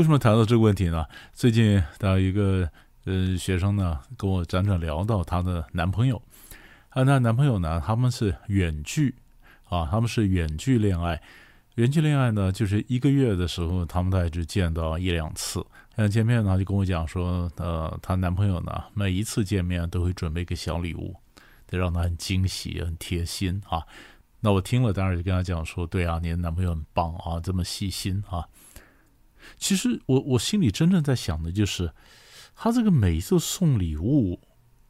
为什么谈到这个问题呢？最近的一个呃学生呢，跟我辗转聊到她的男朋友，啊，那男朋友呢，他们是远距啊，他们是远距恋爱。远距恋爱呢，就是一个月的时候，他们大概只见到一两次。那，见面呢，就跟我讲说，呃，她男朋友呢，每一次见面都会准备一个小礼物，得让她很惊喜、很贴心啊。那我听了，当然就跟他讲说，对啊，你的男朋友很棒啊，这么细心啊。其实我我心里真正在想的就是，他这个每一次送礼物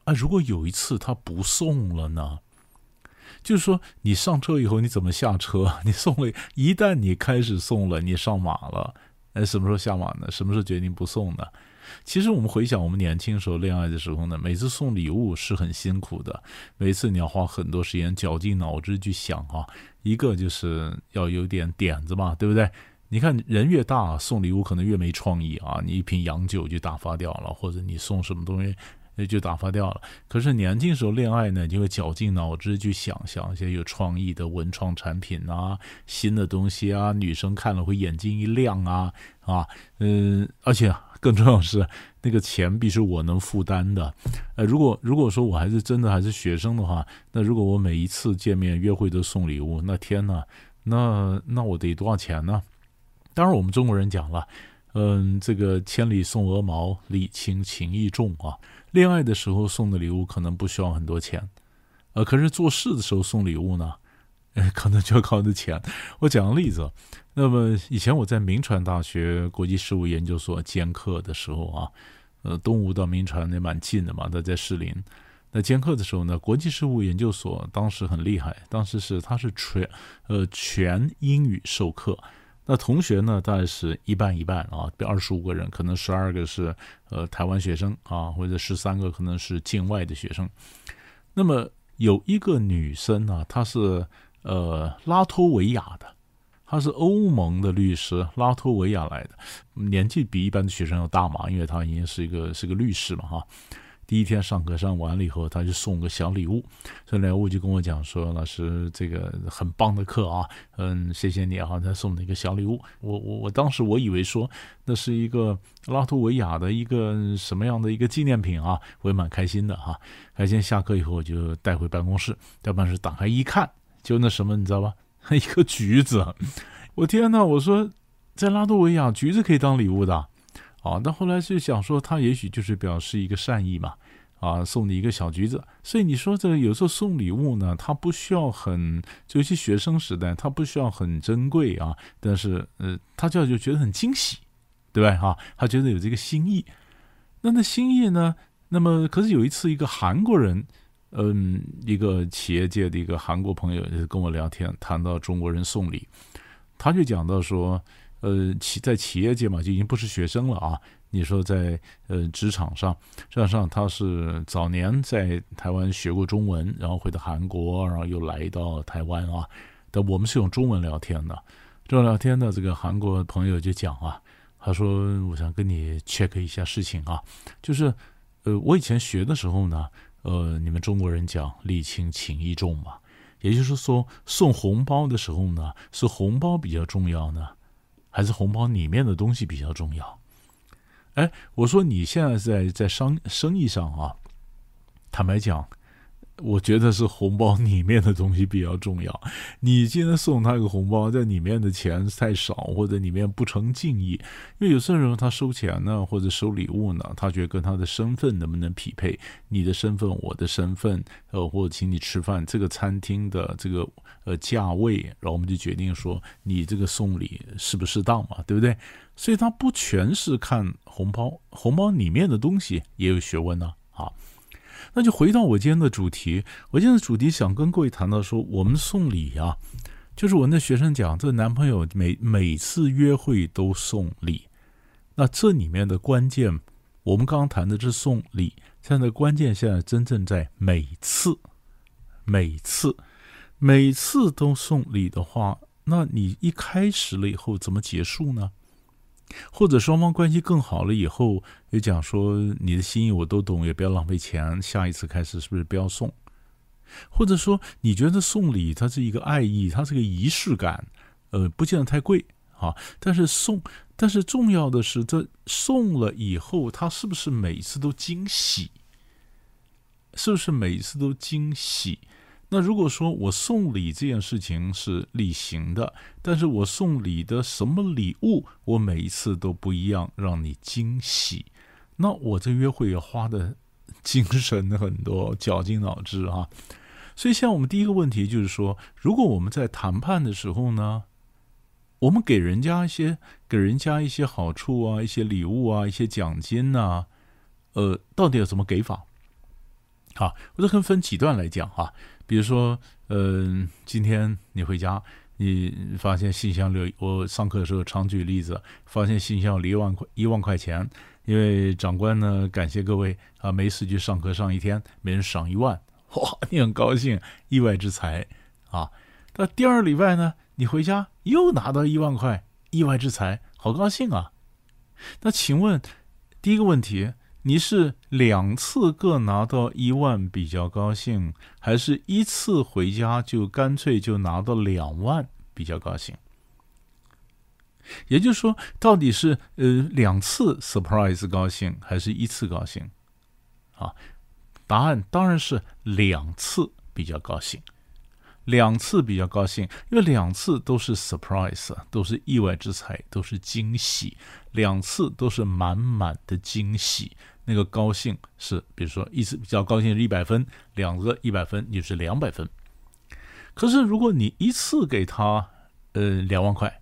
啊，如果有一次他不送了呢？就是说，你上车以后你怎么下车？你送了，一旦你开始送了，你上马了，哎，什么时候下马呢？什么时候决定不送呢？其实我们回想我们年轻时候恋爱的时候呢，每次送礼物是很辛苦的，每次你要花很多时间绞尽脑汁去想啊，一个就是要有点点子嘛，对不对？你看人越大，送礼物可能越没创意啊，你一瓶洋酒就打发掉了，或者你送什么东西。那就打发掉了。可是年轻时候恋爱呢，就会绞尽脑汁去想想一些有创意的文创产品啊，新的东西啊，女生看了会眼睛一亮啊啊，嗯，而且更重要的是，那个钱必须我能负担的。呃，如果如果说我还是真的还是学生的话，那如果我每一次见面约会都送礼物，那天呐，那那我得多少钱呢？当然，我们中国人讲了，嗯，这个千里送鹅毛，礼轻情意重啊。恋爱的时候送的礼物可能不需要很多钱，呃，可是做事的时候送礼物呢，呃，可能就要靠的钱。我讲个例子，那么以前我在铭传大学国际事务研究所兼课的时候啊，呃，东吴到铭传也蛮近的嘛，他在士林。那兼课的时候呢，国际事务研究所当时很厉害，当时是他是全呃全英语授课。那同学呢，大概是一半一半啊，比二十五个人，可能十二个是呃台湾学生啊，或者十三个可能是境外的学生。那么有一个女生呢，她是呃拉脱维亚的，她是欧盟的律师，拉脱维亚来的，年纪比一般的学生要大嘛，因为她已经是一个是个律师嘛哈。第一天上课上完了以后，他就送个小礼物。这礼物就跟我讲说：“老师，这个很棒的课啊，嗯，谢谢你啊。”他送了一个小礼物。我我我当时我以为说那是一个拉脱维亚的一个什么样的一个纪念品啊，我也蛮开心的哈、啊。开心下课以后我就带回办公室，在办公室打开一看，就那什么你知道吧？一个橘子。我天呐，我说在拉脱维亚橘子可以当礼物的。啊，那后来就想说，他也许就是表示一个善意嘛，啊，送你一个小橘子。所以你说这有时候送礼物呢，他不需要很，尤其学生时代，他不需要很珍贵啊，但是呃，他就就觉得很惊喜，对吧？哈，他觉得有这个心意。那那心意呢？那么可是有一次，一个韩国人，嗯，一个企业界的一个韩国朋友就跟我聊天，谈到中国人送礼，他就讲到说。呃，企在企业界嘛，就已经不是学生了啊。你说在呃职场上，职场上他是早年在台湾学过中文，然后回到韩国，然后又来到台湾啊。但我们是用中文聊天的，中文聊天的这个韩国朋友就讲啊，他说：“我想跟你 check 一下事情啊，就是呃，我以前学的时候呢，呃，你们中国人讲礼轻情意重嘛，也就是说送红包的时候呢，是红包比较重要呢。”还是红包里面的东西比较重要。哎，我说你现在在在商生意上啊，坦白讲。我觉得是红包里面的东西比较重要。你今天送他一个红包，在里面的钱太少，或者里面不成敬意。因为有些人他收钱呢，或者收礼物呢，他觉得跟他的身份能不能匹配？你的身份，我的身份，呃，或者请你吃饭，这个餐厅的这个呃价位，然后我们就决定说你这个送礼适不适当嘛，对不对？所以他不全是看红包，红包里面的东西也有学问呢，啊。那就回到我今天的主题，我今天的主题想跟各位谈到说，我们送礼啊，就是我那学生讲，这男朋友每每次约会都送礼，那这里面的关键我们刚刚谈的是送礼，现在关键现在真正在每次，每次，每次都送礼的话，那你一开始了以后怎么结束呢？或者双方关系更好了以后，也讲说你的心意我都懂，也不要浪费钱，下一次开始是不是不要送？或者说你觉得送礼它是一个爱意，它是个仪式感，呃，不见得太贵啊，但是送，但是重要的是这送了以后，它是不是每次都惊喜？是不是每次都惊喜？那如果说我送礼这件事情是例行的，但是我送礼的什么礼物，我每一次都不一样，让你惊喜，那我这约会也花的精神很多，绞尽脑汁啊。所以，像我们第一个问题就是说，如果我们在谈判的时候呢，我们给人家一些给人家一些好处啊，一些礼物啊，一些奖金呐，呃，到底要怎么给法？好，我这可以分几段来讲哈。比如说，嗯、今天你回家，你发现信箱里，我上课的时候常举例子，发现信箱里一万块一万块钱，因为长官呢感谢各位啊，没事就上课上一天，每人赏一万，哇，你很高兴，意外之财啊。那第二礼拜呢，你回家又拿到一万块，意外之财，好高兴啊。那请问第一个问题？你是两次各拿到一万比较高兴，还是一次回家就干脆就拿到两万比较高兴？也就是说，到底是呃两次 surprise 高兴，还是一次高兴？啊，答案当然是两次比较高兴。两次比较高兴，因为两次都是 surprise，都是意外之财，都是惊喜。两次都是满满的惊喜，那个高兴是，比如说一次比较高兴是一百分，两个一百分就是两百分。可是如果你一次给他，呃，两万块，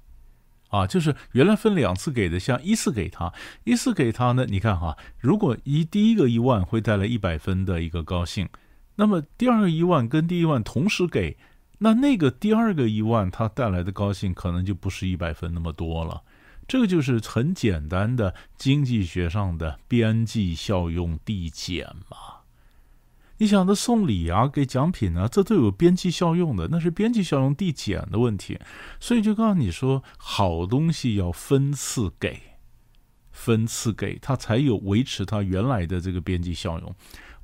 啊，就是原来分两次给的，像一次给他，一次给他呢，你看哈，如果一第一个一万会带来一百分的一个高兴，那么第二个一万跟第一万同时给。那那个第二个一万，它带来的高兴可能就不是一百分那么多了。这个就是很简单的经济学上的边际效用递减嘛。你想着送礼啊，给奖品啊，这都有边际效用的，那是边际效用递减的问题。所以就告诉你说，好东西要分次给，分次给它才有维持它原来的这个边际效用。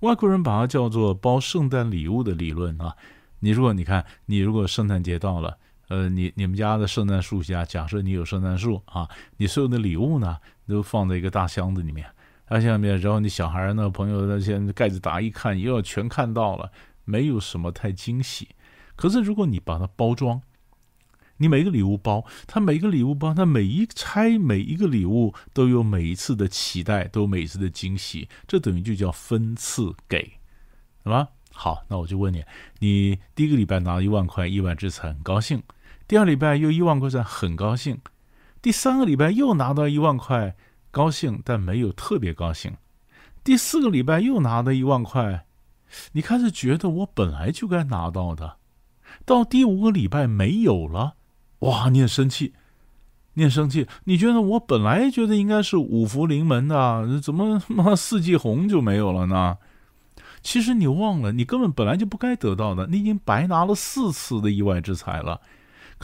外国人把它叫做包圣诞礼物的理论啊。你如果你看，你如果圣诞节到了，呃，你你们家的圣诞树下，假设你有圣诞树啊，你所有的礼物呢，都放在一个大箱子里面，大箱里面，然后你小孩呢，朋友那些盖子打一看，又要全看到了，没有什么太惊喜。可是如果你把它包装，你每个礼物包，它每个礼物包，它每一拆每一个礼物都有每一次的期待，都有每一次的惊喜，这等于就叫分次给，是吧？好，那我就问你，你第一个礼拜拿了一万块，意外之财，很高兴；第二礼拜又一万块钱，很高兴；第三个礼拜又拿到一万块，高兴但没有特别高兴；第四个礼拜又拿到一万块，你开始觉得我本来就该拿到的；到第五个礼拜没有了，哇，你很生气，你很生气，你觉得我本来觉得应该是五福临门的，怎么妈四季红就没有了呢？其实你忘了，你根本本来就不该得到的，你已经白拿了四次的意外之财了。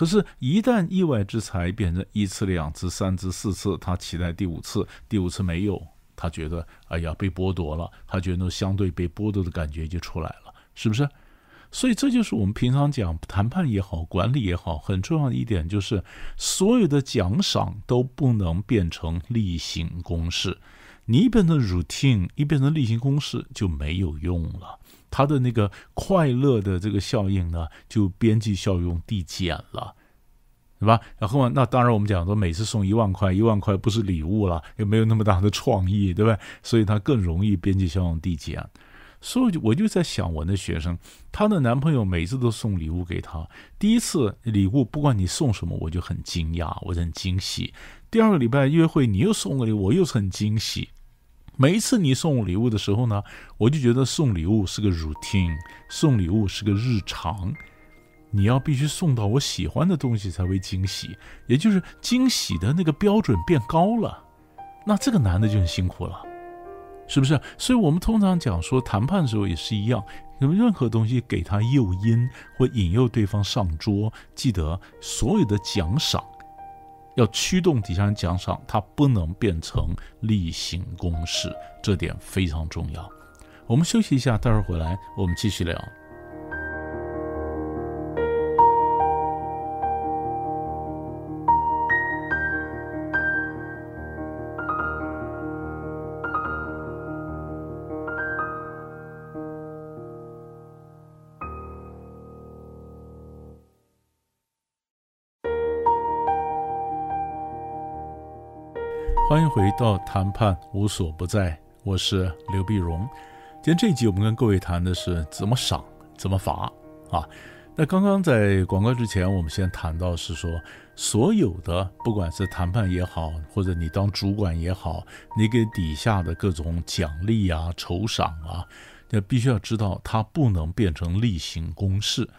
可是，一旦意外之财变成一次、两次、三次、四次，他期待第五次，第五次没有，他觉得哎呀被剥夺了，他觉得相对被剥夺的感觉就出来了，是不是？所以这就是我们平常讲谈判也好，管理也好，很重要的一点就是，所有的奖赏都不能变成例行公事。你一变成 routine，一变成例行公事就没有用了，它的那个快乐的这个效应呢，就边际效用递减了，对吧？然后那当然我们讲说，每次送一万块，一万块不是礼物了，也没有那么大的创意，对吧？所以它更容易边际效用递减。所以我就在想，我那学生，她的男朋友每次都送礼物给她，第一次礼物不管你送什么，我就很惊讶，我很惊喜。第二个礼拜约会，你又送个礼物，我又是很惊喜。每一次你送我礼物的时候呢，我就觉得送礼物是个 routine，送礼物是个日常。你要必须送到我喜欢的东西才会惊喜，也就是惊喜的那个标准变高了。那这个男的就很辛苦了，是不是？所以我们通常讲说谈判的时候也是一样，有任何东西给他诱因或引诱对方上桌，记得所有的奖赏要驱动底下人奖赏，它不能变成例行公事，这点非常重要。我们休息一下，待会儿回来我们继续聊。回到谈判无所不在，我是刘碧荣。今天这一集我们跟各位谈的是怎么赏，怎么罚啊。那刚刚在广告之前，我们先谈到是说，所有的不管是谈判也好，或者你当主管也好，你给底下的各种奖励啊、酬赏啊，那必须要知道它不能变成例行公事。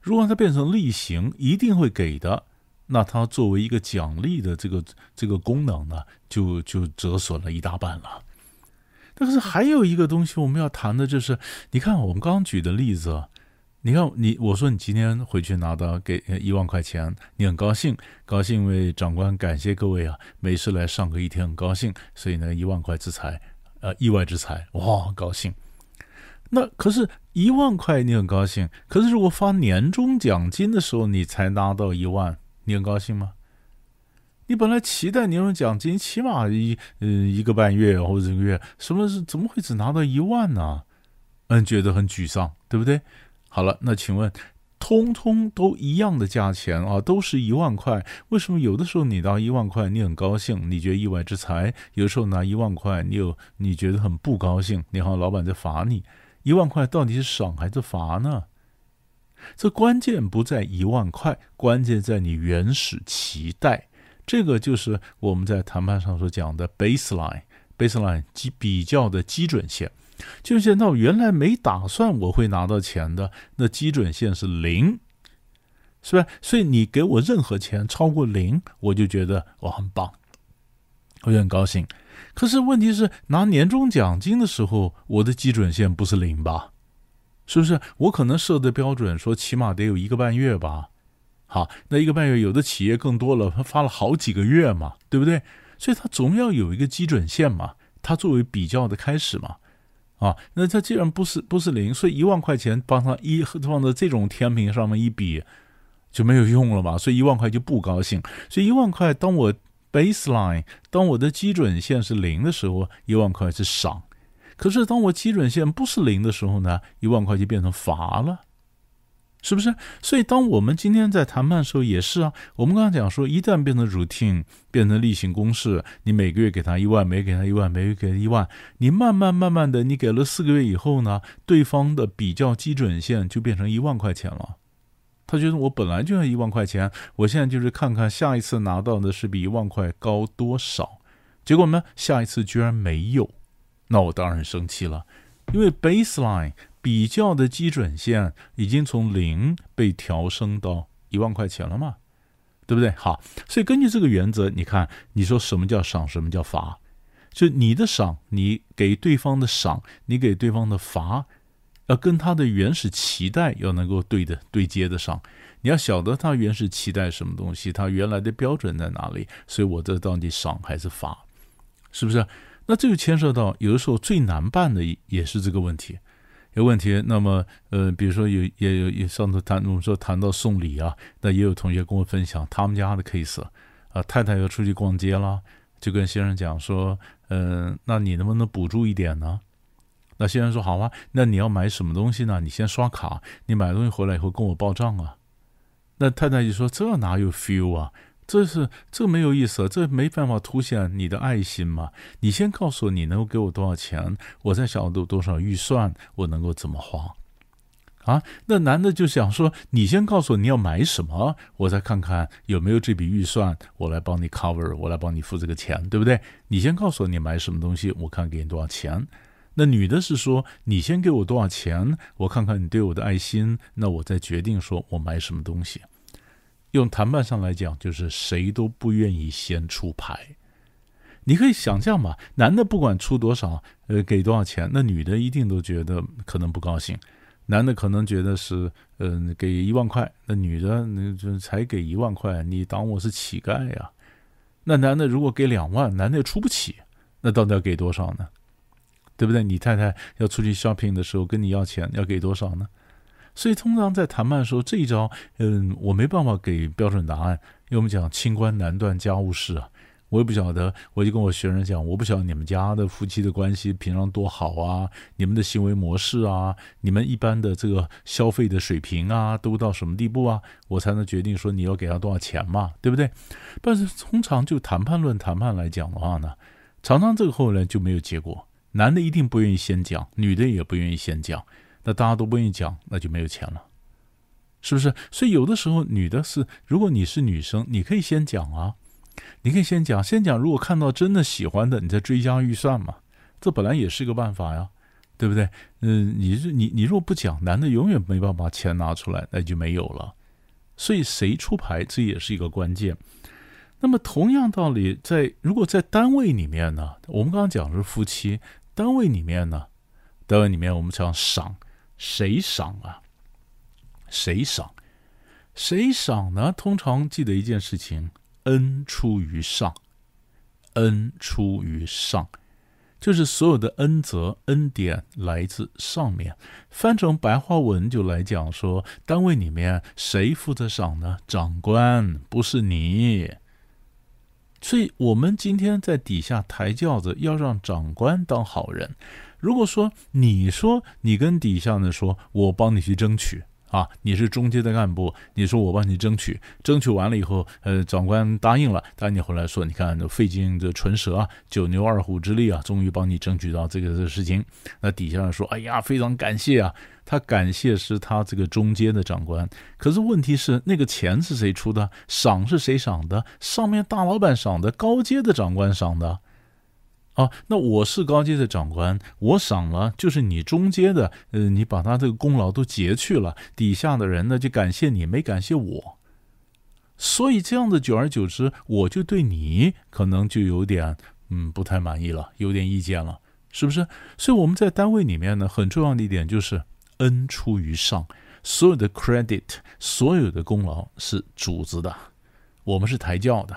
如果它变成例行，一定会给的。那它作为一个奖励的这个这个功能呢，就就折损了一大半了。但是还有一个东西我们要谈的就是，你看我们刚刚举的例子，你看你我说你今天回去拿到给一万块钱，你很高兴，高兴因为长官感谢各位啊，没事来上个一天很高兴，所以呢一万块之财，呃意外之财，哇高兴。那可是一万块你很高兴，可是如果发年终奖金的时候你才拿到一万。你很高兴吗？你本来期待年终奖金起码一嗯、一个半月或者一个月，什么是怎么会只拿到一万呢？嗯，觉得很沮丧，对不对？好了，那请问，通通都一样的价钱啊，都是一万块，为什么有的时候你拿一万块你很高兴，你觉得意外之财；有的时候拿一万块你有你觉得很不高兴，你好像老板在罚你，一万块到底是赏还是罚呢？这关键不在一万块，关键在你原始期待。这个就是我们在谈判上所讲的 baseline，baseline 基比较的基准线。就是那我原来没打算我会拿到钱的，那基准线是零，是吧？所以你给我任何钱超过零，我就觉得我很棒，我就很高兴。可是问题是拿年终奖金的时候，我的基准线不是零吧？是不是我可能设的标准说起码得有一个半月吧？好，那一个半月有的企业更多了，他发了好几个月嘛，对不对？所以它总要有一个基准线嘛，它作为比较的开始嘛。啊，那它既然不是不是零，所以一万块钱帮他一放在这种天平上面一比就没有用了嘛，所以一万块就不高兴。所以一万块，当我 baseline，当我的基准线是零的时候，一万块是赏。可是，当我基准线不是零的时候呢，一万块就变成罚了，是不是？所以，当我们今天在谈判的时候也是啊。我们刚刚讲说，一旦变成 routine，变成例行公事，你每个月给他一万，每给他一万，每月给他一万，你慢慢慢慢的，你给了四个月以后呢，对方的比较基准线就变成一万块钱了。他觉得我本来就要一万块钱，我现在就是看看下一次拿到的是比一万块高多少。结果呢，下一次居然没有。那我当然生气了，因为 baseline 比较的基准线已经从零被调升到一万块钱了嘛，对不对？好，所以根据这个原则，你看，你说什么叫赏，什么叫罚？就你的赏，你给对方的赏，你给对方的罚，要跟他的原始期待要能够对的对接得上。你要晓得他原始期待什么东西，他原来的标准在哪里，所以我这到底赏还是罚？是不是？那这就牵涉到有的时候最难办的也是这个问题，有问题。那么，呃，比如说有也有也上次谈我们说谈到送礼啊，那也有同学跟我分享他们家的 case 啊，太太要出去逛街了，就跟先生讲说，嗯、那你能不能补助一点呢？那先生说好啊，那你要买什么东西呢？你先刷卡，你买东西回来以后跟我报账啊。那太太就说这哪有 feel 啊？这是这没有意思，这没办法凸显你的爱心嘛。你先告诉我你能够给我多少钱，我再晓得多少预算，我能够怎么花啊？那男的就想说，你先告诉我你要买什么，我再看看有没有这笔预算，我来帮你 cover，我来帮你付这个钱，对不对？你先告诉我你买什么东西，我看给你多少钱。那女的是说，你先给我多少钱，我看看你对我的爱心，那我再决定说我买什么东西。用谈判上来讲，就是谁都不愿意先出牌，你可以想象嘛，男的不管出多少，呃，给多少钱，那女的一定都觉得可能不高兴。男的可能觉得是，嗯、给一万块，那女的那就才给一万块，你当我是乞丐呀？那男的如果给两万，男的也出不起，那到底要给多少呢？对不对？你太太要出去 shopping 的时候跟你要钱，要给多少呢？所以通常在谈判的时候，这一招，嗯，我没办法给标准答案，因为我们讲清官难断家务事啊。我也不晓得，我就跟我学生讲，我不晓得你们家的夫妻的关系平常多好啊，你们的行为模式啊，你们一般的这个消费的水平啊，都到什么地步啊，我才能决定说你要给他多少钱嘛，对不对？但是通常就谈判论谈判来讲的话呢，常常这个后来就没有结果，男的一定不愿意先讲，女的也不愿意先讲，那大家都不愿意讲，那就没有钱了，是不是？所以有的时候女的是，如果你是女生，你可以先讲啊。你可以先讲，先讲。如果看到真的喜欢的，你再追加预算嘛，这本来也是一个办法呀，对不对？嗯，你你你若不讲，男的永远没办法把钱拿出来，那就没有了。所以谁出牌，这也是一个关键。那么同样道理，在如果在单位里面呢，我们刚刚讲的是夫妻，单位里面呢，单位里面我们讲赏，谁赏啊？谁赏？谁赏呢？通常记得一件事情。恩出于上，恩出于上，就是所有的恩泽、恩典来自上面。翻成白话文就来讲说，单位里面谁负责赏呢？长官，不是你。所以，我们今天在底下抬轿子，要让长官当好人。如果说你说你跟底下的说，我帮你去争取。啊，你是中阶的干部，你说我帮你争取，争取完了以后，呃，长官答应了，但你后来说，你看费尽这唇舌啊，九牛二虎之力啊，终于帮你争取到这个这个事情。那底下人说，哎呀，非常感谢啊，他感谢是他这个中阶的长官，可是问题是那个钱是谁出的？赏是谁赏的？上面大老板赏的，高阶的长官赏的。啊，那我是高阶的长官，我赏了，就是你中阶的，呃，你把他这个功劳都截去了，底下的人呢就感谢你，没感谢我，所以这样的久而久之，我就对你可能就有点嗯不太满意了，有点意见了，是不是？所以我们在单位里面呢，很重要的一点就是恩出于上，所有的 credit，所有的功劳是主子的，我们是抬轿的。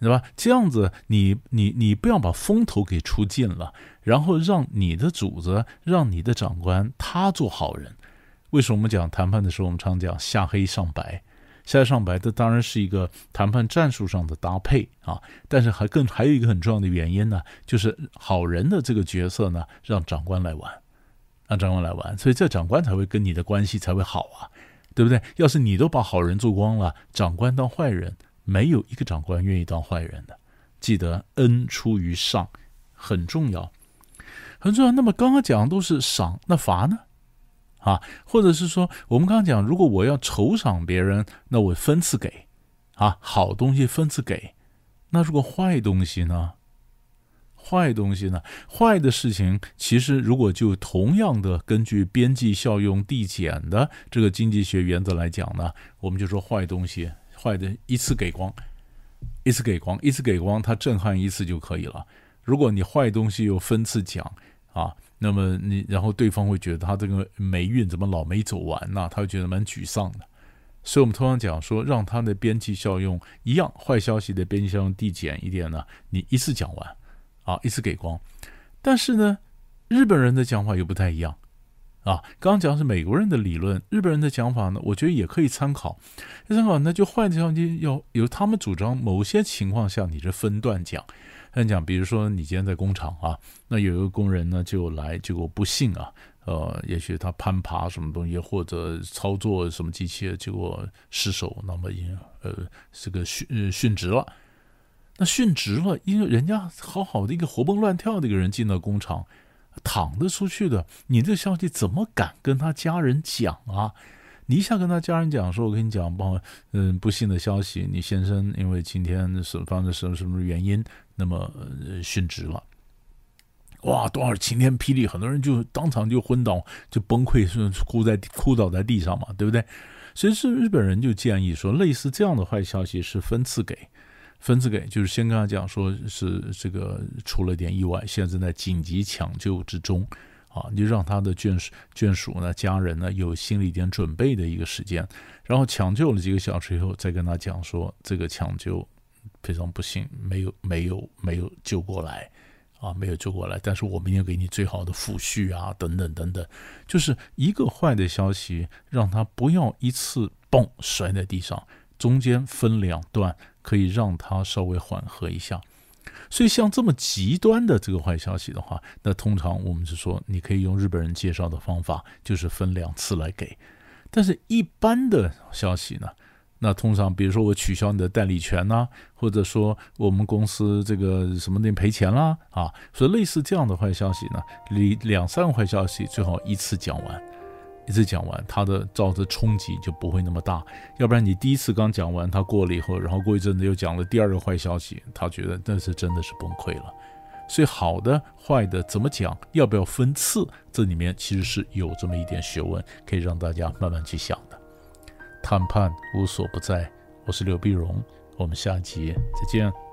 对吧？这样子你，你你不要把风头给出尽了，然后让你的主子，让你的长官他做好人。为什么我们讲谈判的时候，我们常讲下黑上白，下黑上白，这当然是一个谈判战术上的搭配啊。但是还更还有一个很重要的原因呢，就是好人的这个角色呢，让长官来玩，让长官来玩，所以这长官才会跟你的关系才会好啊，对不对？要是你都把好人做光了，长官当坏人。没有一个长官愿意当坏人的，记得恩出于上，很重要，很重要。那么刚刚讲的都是赏，那罚呢？啊，或者是说，我们刚刚讲，如果我要酬赏别人，那我分次给，啊，好东西分次给。那如果坏东西呢？坏东西呢？坏的事情，其实如果就同样的根据边际效用递减的这个经济学原则来讲呢，我们就说坏东西。坏的一次给光，一次给光，一次给光，他震撼一次就可以了。如果你坏东西又分次讲啊，那么你然后对方会觉得他这个霉运怎么老没走完呢？他会觉得蛮沮丧的。所以我们通常讲说，让他的边际效用一样，坏消息的边际效用递减一点呢，你一次讲完啊，一次给光。但是呢，日本人的讲法又不太一样。啊，刚刚讲是美国人的理论，日本人的讲法呢，我觉得也可以参考。参考那就坏的消息要由他们主张，某些情况下你是分段讲。那讲，比如说你今天在工厂啊，那有一个工人呢就来，结果不幸啊，呃，也许他攀爬什么东西，或者操作什么机器，结果失手，那么也呃这个殉殉职了。那殉职了，因为人家好好的一个活蹦乱跳的一个人进到工厂。躺着出去的，你这消息怎么敢跟他家人讲啊？你一下跟他家人讲说，我跟你讲，不，嗯，不幸的消息，你先生因为今天是发生什么什么原因，那么殉职了。哇，多少晴天霹雳，很多人就当场就昏倒，就崩溃，是哭在哭倒在地上嘛，对不对？所以是日本人就建议说，类似这样的坏消息是分次给。分次给就是先跟他讲说是这个出了点意外，现在正在紧急抢救之中，啊，你就让他的眷属眷属呢、家人呢有心理点准备的一个时间，然后抢救了几个小时以后，再跟他讲说这个抢救非常不幸，没有没有没有救过来，啊，没有救过来，但是我明天给你最好的抚恤啊，等等等等，就是一个坏的消息，让他不要一次嘣摔在地上。中间分两段，可以让它稍微缓和一下。所以像这么极端的这个坏消息的话，那通常我们是说，你可以用日本人介绍的方法，就是分两次来给。但是一般的消息呢，那通常比如说我取消你的代理权呐、或者说我们公司这个什么的赔钱啦啊，所以类似这样的坏消息呢，两两三个坏消息最好一次讲完。一次讲完，它的造的冲击就不会那么大。要不然你第一次刚讲完，他过了以后，然后过一阵子又讲了第二个坏消息，他觉得那是真的是崩溃了。所以好的、坏的怎么讲，要不要分次，这里面其实是有这么一点学问，可以让大家慢慢去想的。谈判无所不在，我是刘碧荣，我们下集再见。